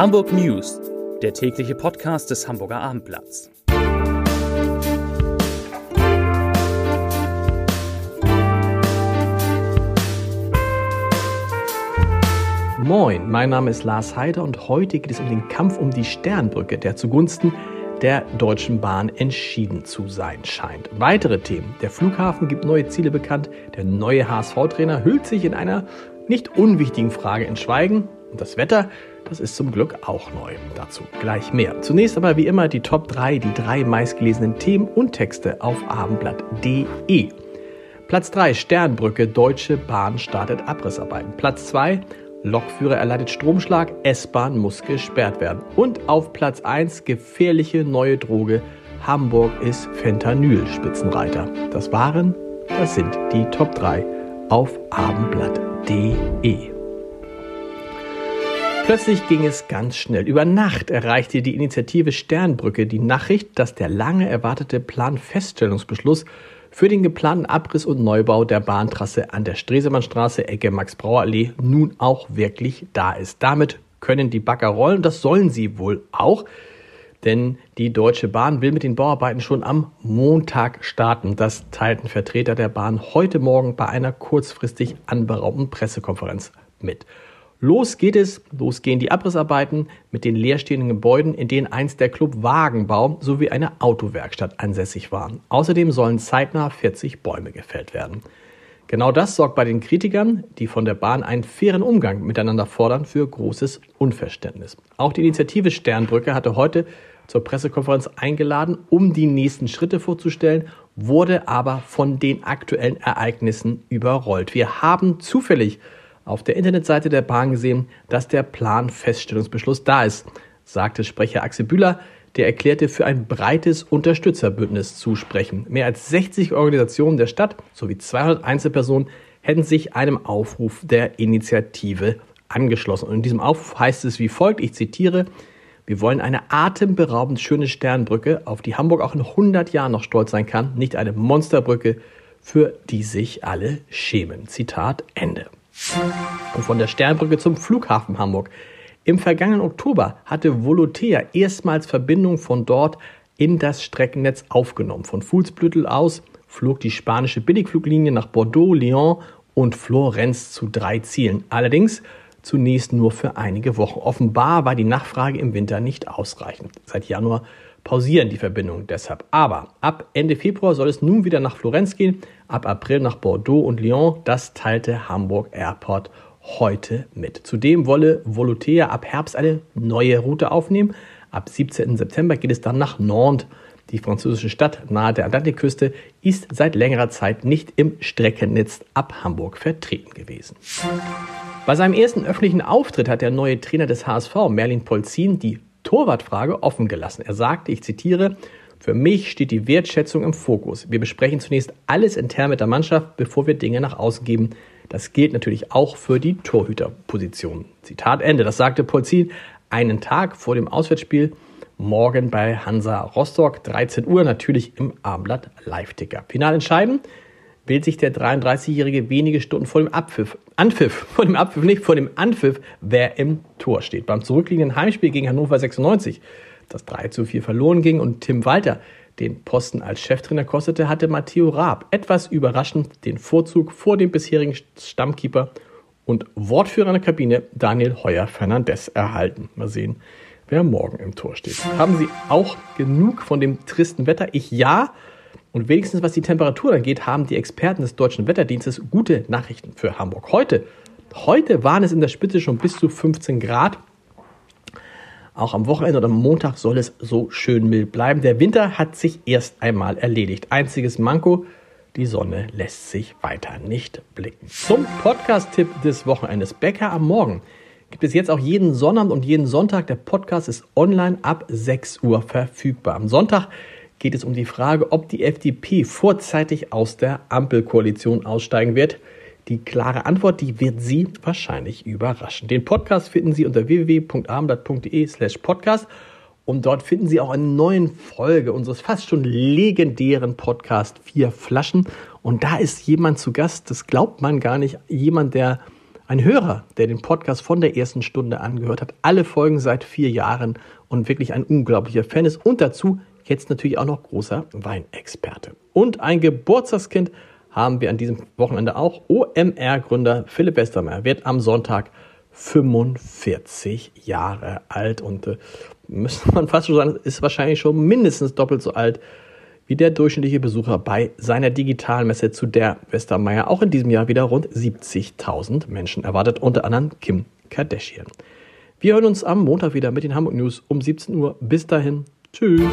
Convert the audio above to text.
Hamburg News, der tägliche Podcast des Hamburger Abendblatts. Moin, mein Name ist Lars Heider und heute geht es um den Kampf um die Sternbrücke, der zugunsten der Deutschen Bahn entschieden zu sein scheint. Weitere Themen. Der Flughafen gibt neue Ziele bekannt. Der neue HSV-Trainer hüllt sich in einer nicht unwichtigen Frage in Schweigen. Und das Wetter, das ist zum Glück auch neu. Dazu gleich mehr. Zunächst aber wie immer die Top 3, die drei meistgelesenen Themen und Texte auf abendblatt.de. Platz 3, Sternbrücke, Deutsche Bahn startet Abrissarbeiten. Platz 2, Lokführer erleidet Stromschlag, S-Bahn muss gesperrt werden. Und auf Platz 1, gefährliche neue Droge, Hamburg ist Fentanyl-Spitzenreiter. Das waren, das sind die Top 3 auf abendblatt.de. Plötzlich ging es ganz schnell. Über Nacht erreichte die Initiative Sternbrücke die Nachricht, dass der lange erwartete Planfeststellungsbeschluss für den geplanten Abriss und Neubau der Bahntrasse an der Stresemannstraße Ecke Max-Brauer-Allee nun auch wirklich da ist. Damit können die Bagger rollen, das sollen sie wohl auch, denn die Deutsche Bahn will mit den Bauarbeiten schon am Montag starten. Das teilten Vertreter der Bahn heute Morgen bei einer kurzfristig anberaumten Pressekonferenz mit. Los geht es, los gehen die Abrissarbeiten mit den leerstehenden Gebäuden, in denen einst der Club Wagenbau sowie eine Autowerkstatt ansässig waren. Außerdem sollen zeitnah 40 Bäume gefällt werden. Genau das sorgt bei den Kritikern, die von der Bahn einen fairen Umgang miteinander fordern, für großes Unverständnis. Auch die Initiative Sternbrücke hatte heute zur Pressekonferenz eingeladen, um die nächsten Schritte vorzustellen, wurde aber von den aktuellen Ereignissen überrollt. Wir haben zufällig auf der Internetseite der Bahn gesehen, dass der Planfeststellungsbeschluss da ist, sagte Sprecher Axel Bühler, der erklärte, für ein breites Unterstützerbündnis zu sprechen. Mehr als 60 Organisationen der Stadt sowie 200 Einzelpersonen hätten sich einem Aufruf der Initiative angeschlossen. Und in diesem Aufruf heißt es wie folgt, ich zitiere, wir wollen eine atemberaubend schöne Sternbrücke, auf die Hamburg auch in 100 Jahren noch stolz sein kann, nicht eine Monsterbrücke, für die sich alle schämen. Zitat Ende. Und von der Sternbrücke zum Flughafen Hamburg. Im vergangenen Oktober hatte Volotea erstmals Verbindung von dort in das Streckennetz aufgenommen. Von Fuhlsblüttel aus flog die spanische Billigfluglinie nach Bordeaux, Lyon und Florenz zu drei Zielen. Allerdings zunächst nur für einige Wochen. Offenbar war die Nachfrage im Winter nicht ausreichend. Seit Januar pausieren die Verbindungen deshalb. Aber ab Ende Februar soll es nun wieder nach Florenz gehen, ab April nach Bordeaux und Lyon. Das teilte Hamburg Airport heute mit. Zudem wolle Volotea ab Herbst eine neue Route aufnehmen. Ab 17. September geht es dann nach Nantes. Die französische Stadt nahe der Atlantikküste ist seit längerer Zeit nicht im Streckennetz ab Hamburg vertreten gewesen. Bei seinem ersten öffentlichen Auftritt hat der neue Trainer des HSV, Merlin Polzin, die Torwartfrage offen gelassen. Er sagte, ich zitiere, für mich steht die Wertschätzung im Fokus. Wir besprechen zunächst alles intern mit der Mannschaft, bevor wir Dinge nach außen geben. Das gilt natürlich auch für die Torhüterposition. Zitat Ende. Das sagte Polzin einen Tag vor dem Auswärtsspiel morgen bei Hansa Rostock, 13 Uhr, natürlich im Abendblatt Live-Ticker. Final entscheiden wählt sich der 33-Jährige wenige Stunden vor dem Abpfiff, Anpfiff, vor dem Abpfiff, nicht vor dem Anpfiff, wer im Tor steht. Beim zurückliegenden Heimspiel gegen Hannover 96, das 3 zu 4 verloren ging und Tim Walter den Posten als Cheftrainer kostete, hatte Matteo Raab etwas überraschend den Vorzug vor dem bisherigen Stammkeeper und Wortführer der Kabine Daniel Heuer Fernandez erhalten. Mal sehen, wer morgen im Tor steht. Haben Sie auch genug von dem tristen Wetter? Ich ja. Und wenigstens was die Temperatur angeht, haben die Experten des Deutschen Wetterdienstes gute Nachrichten für Hamburg. Heute, heute waren es in der Spitze schon bis zu 15 Grad. Auch am Wochenende oder am Montag soll es so schön mild bleiben. Der Winter hat sich erst einmal erledigt. Einziges Manko, die Sonne lässt sich weiter nicht blicken. Zum Podcast-Tipp des Wochenendes. Bäcker am Morgen gibt es jetzt auch jeden Sonnabend und jeden Sonntag. Der Podcast ist online ab 6 Uhr verfügbar. Am Sonntag geht es um die Frage, ob die FDP vorzeitig aus der Ampelkoalition aussteigen wird. Die klare Antwort, die wird Sie wahrscheinlich überraschen. Den Podcast finden Sie unter www.abendblatt.de slash podcast und dort finden Sie auch eine neue Folge unseres fast schon legendären Podcast Vier Flaschen. Und da ist jemand zu Gast, das glaubt man gar nicht, jemand, der Ein Hörer, der den Podcast von der ersten Stunde angehört hat, alle Folgen seit vier Jahren und wirklich ein unglaublicher Fan ist und dazu jetzt natürlich auch noch großer Weinexperte. Und ein Geburtstagskind haben wir an diesem Wochenende auch. OMR-Gründer Philipp Westermeier wird am Sonntag 45 Jahre alt und äh, müsste man fast schon sagen, ist wahrscheinlich schon mindestens doppelt so alt wie der durchschnittliche Besucher bei seiner Digitalmesse, zu der Westermeier auch in diesem Jahr wieder rund 70.000 Menschen erwartet, unter anderem Kim Kardashian. Wir hören uns am Montag wieder mit den Hamburg News um 17 Uhr. Bis dahin, tschüss.